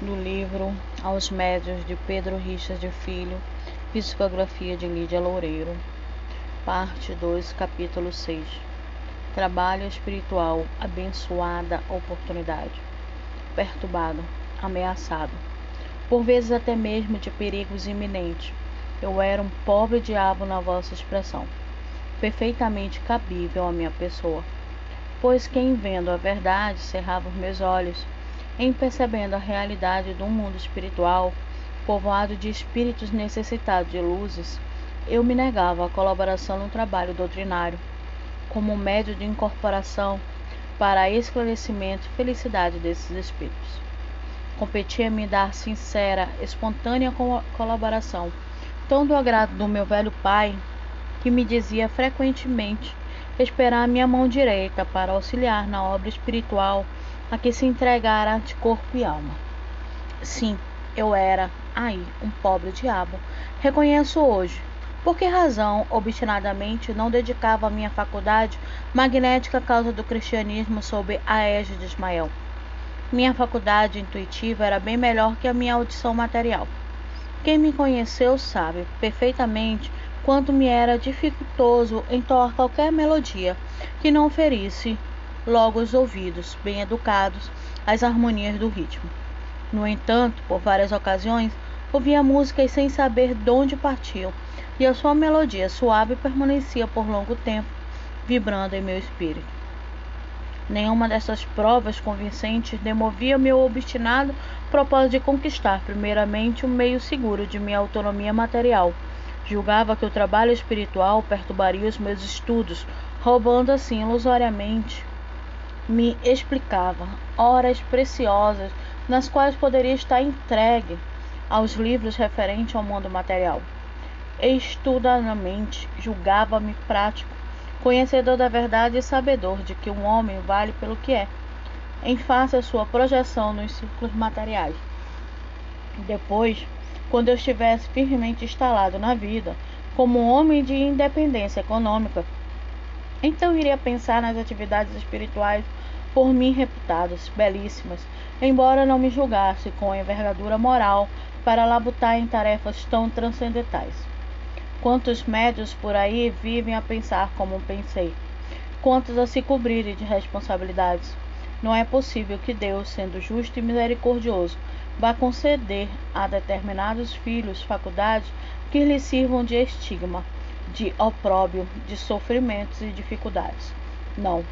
do livro Aos Médios de Pedro Richard Filho, Psicografia de Lídia Loureiro, parte 2, capítulo 6. Trabalho espiritual, abençoada oportunidade. Perturbado, ameaçado, por vezes até mesmo de perigos iminentes. Eu era um pobre diabo na vossa expressão, perfeitamente cabível à minha pessoa. Pois quem vendo a verdade cerrava os meus olhos, em percebendo a realidade do mundo espiritual, povoado de espíritos necessitados de luzes, eu me negava a colaboração no trabalho doutrinário, como médio de incorporação para esclarecimento e felicidade desses espíritos. Competia-me dar sincera, espontânea colaboração, tão do agrado do meu velho pai, que me dizia frequentemente esperar a minha mão direita para auxiliar na obra espiritual a que se entregara de corpo e alma. Sim, eu era, aí, um pobre diabo. Reconheço hoje. Por que razão, obstinadamente, não dedicava a minha faculdade magnética causa do cristianismo sob a égide de Ismael? Minha faculdade intuitiva era bem melhor que a minha audição material. Quem me conheceu sabe perfeitamente quanto me era dificultoso entoar qualquer melodia que não ferisse logo os ouvidos, bem educados, às harmonias do ritmo. No entanto, por várias ocasiões, ouvia músicas sem saber de onde partiam, e a sua melodia suave permanecia por longo tempo, vibrando em meu espírito. Nenhuma dessas provas convincentes demovia meu obstinado propósito de conquistar, primeiramente, um meio seguro de minha autonomia material. Julgava que o trabalho espiritual perturbaria os meus estudos, roubando assim ilusoriamente me explicava horas preciosas nas quais poderia estar entregue aos livros referentes ao mundo material. Estudadamente, julgava-me prático, conhecedor da verdade e sabedor de que um homem vale pelo que é, em face à sua projeção nos círculos materiais. Depois, quando eu estivesse firmemente instalado na vida, como um homem de independência econômica, então iria pensar nas atividades espirituais por mim reputadas belíssimas, embora não me julgasse com envergadura moral para labutar em tarefas tão transcendentais. Quantos médios por aí vivem a pensar como pensei? Quantos a se cobrirem de responsabilidades? Não é possível que Deus, sendo justo e misericordioso, vá conceder a determinados filhos faculdades que lhes sirvam de estigma, de opróbio, de sofrimentos e dificuldades. Não,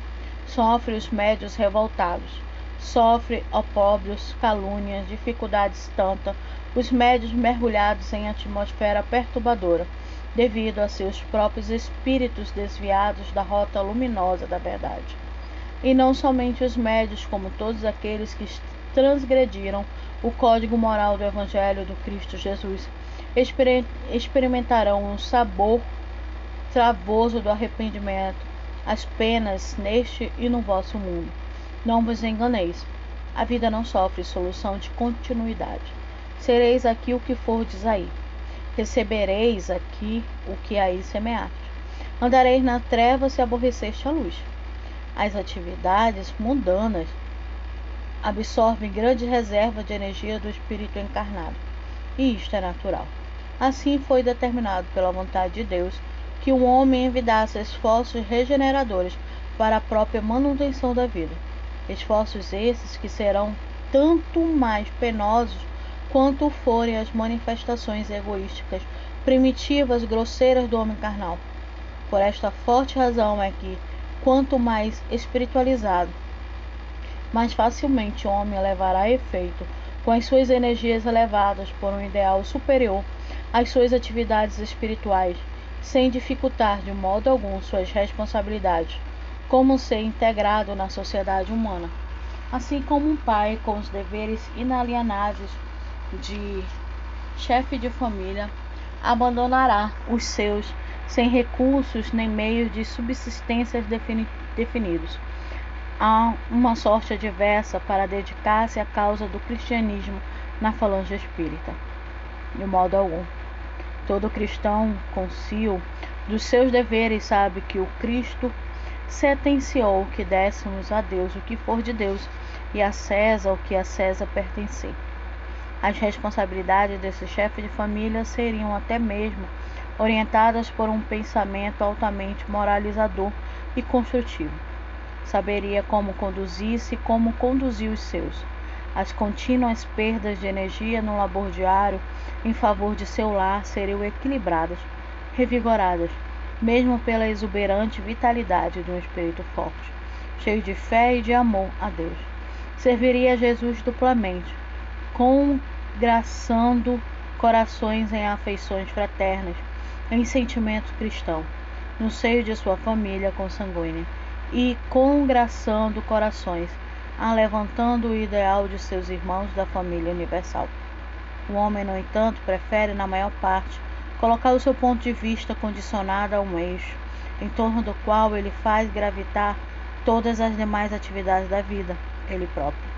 Sofre os médios revoltados, sofre opróbrios, calúnias, dificuldades tanta, os médios mergulhados em atmosfera perturbadora, devido a seus próprios espíritos desviados da rota luminosa da verdade. E não somente os médios, como todos aqueles que transgrediram o código moral do Evangelho do Cristo Jesus, experimentarão um sabor travoso do arrependimento as penas neste e no vosso mundo. Não vos enganeis. A vida não sofre solução de continuidade. Sereis aqui o que fordes aí. Recebereis aqui o que aí semeaste. Andareis na treva se aborreceste a luz. As atividades mundanas absorvem grande reserva de energia do espírito encarnado. E isto é natural. Assim foi determinado pela vontade de Deus que o homem envidasse esforços regeneradores para a própria manutenção da vida. Esforços esses que serão tanto mais penosos quanto forem as manifestações egoísticas, primitivas, grosseiras do homem carnal. Por esta forte razão é que, quanto mais espiritualizado, mais facilmente o homem levará a efeito, com as suas energias elevadas por um ideal superior, as suas atividades espirituais sem dificultar de modo algum suas responsabilidades, como ser integrado na sociedade humana, assim como um pai com os deveres inalienáveis de chefe de família abandonará os seus sem recursos nem meios de subsistência defini definidos. Há uma sorte adversa para dedicar-se à causa do cristianismo na falange espírita. De modo algum. Todo cristão conciu dos seus deveres sabe que o Cristo sentenciou que dessemos a Deus o que for de Deus e a César o que a César pertencer. As responsabilidades desse chefe de família seriam até mesmo orientadas por um pensamento altamente moralizador e construtivo. Saberia como conduzir-se e como conduzir os seus. As contínuas perdas de energia no labor diário em favor de seu lar seriam equilibradas, revigoradas, mesmo pela exuberante vitalidade de um espírito forte, cheio de fé e de amor a Deus. Serviria a Jesus duplamente, congraçando corações em afeições fraternas, em sentimento cristão, no seio de sua família consanguínea, e congraçando corações, alevantando o ideal de seus irmãos da família universal. O homem, no entanto, prefere, na maior parte, colocar o seu ponto de vista condicionado a um eixo, em torno do qual ele faz gravitar todas as demais atividades da vida, ele próprio.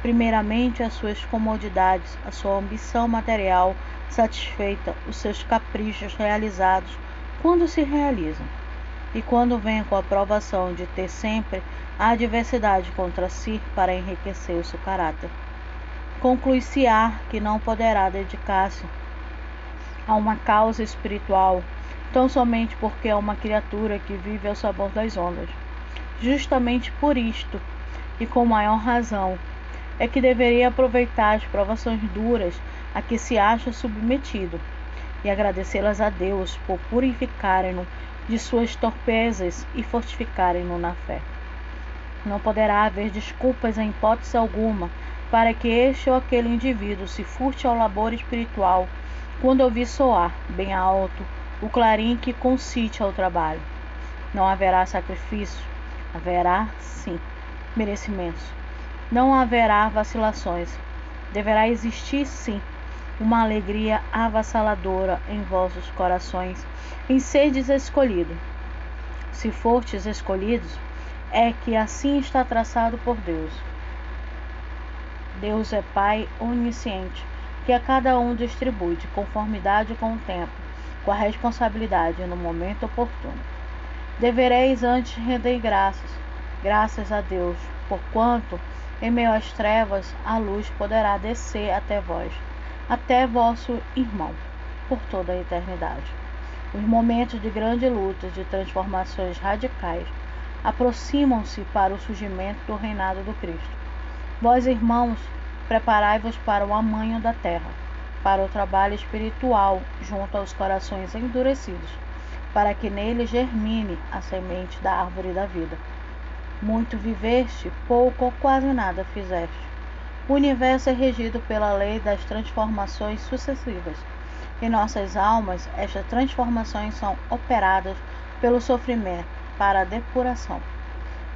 Primeiramente, as suas comodidades, a sua ambição material satisfeita, os seus caprichos realizados, quando se realizam. E quando vem com a aprovação de ter sempre a adversidade contra si para enriquecer o seu caráter conclui-se-á que não poderá dedicar-se a uma causa espiritual tão somente porque é uma criatura que vive ao sabor das ondas. Justamente por isto, e com maior razão, é que deveria aproveitar as provações duras a que se acha submetido e agradecê-las a Deus por purificarem-no de suas torpezas e fortificarem-no na fé. Não poderá haver desculpas em hipótese alguma para que este ou aquele indivíduo se furte ao labor espiritual quando ouvir soar, bem alto, o clarim que concite ao trabalho. Não haverá sacrifício, haverá, sim, merecimentos. Não haverá vacilações. Deverá existir, sim, uma alegria avassaladora em vossos corações, em serdes escolhido. Se fortes escolhidos, é que assim está traçado por Deus. Deus é Pai onisciente, que a cada um distribui de conformidade com o tempo, com a responsabilidade no momento oportuno. Devereis antes render graças, graças a Deus, porquanto, em meio às trevas, a luz poderá descer até vós, até vosso irmão, por toda a eternidade. Os momentos de grande luta, de transformações radicais, aproximam-se para o surgimento do reinado do Cristo. Vós, irmãos, preparai-vos para o amanho da terra, para o trabalho espiritual junto aos corações endurecidos, para que nele germine a semente da árvore da vida. Muito viveste, pouco ou quase nada fizeste. O universo é regido pela lei das transformações sucessivas. Em nossas almas, estas transformações são operadas pelo sofrimento para a depuração.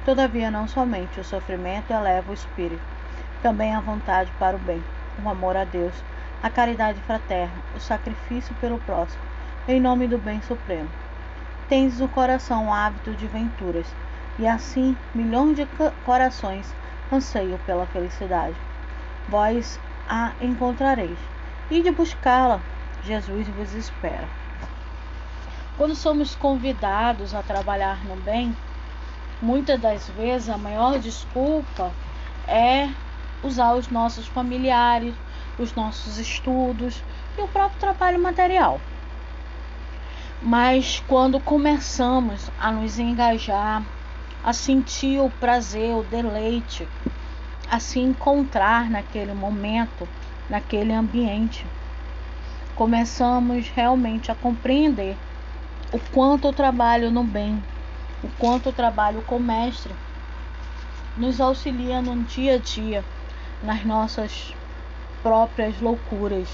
Todavia, não somente o sofrimento eleva o espírito, também a vontade para o bem, o amor a Deus, a caridade fraterna, o sacrifício pelo próximo, em nome do bem supremo. Tens o coração hábito de venturas, e assim milhões de corações anseiam pela felicidade. Vós a encontrareis, e de buscá-la, Jesus vos espera. Quando somos convidados a trabalhar no bem, muitas das vezes a maior desculpa é usar os nossos familiares, os nossos estudos e o próprio trabalho material. Mas quando começamos a nos engajar, a sentir o prazer, o deleite, a se encontrar naquele momento, naquele ambiente, começamos realmente a compreender o quanto o trabalho no bem, o quanto o trabalho com o mestre nos auxilia no dia a dia nas nossas próprias loucuras,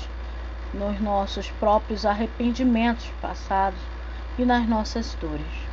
nos nossos próprios arrependimentos passados e nas nossas dores.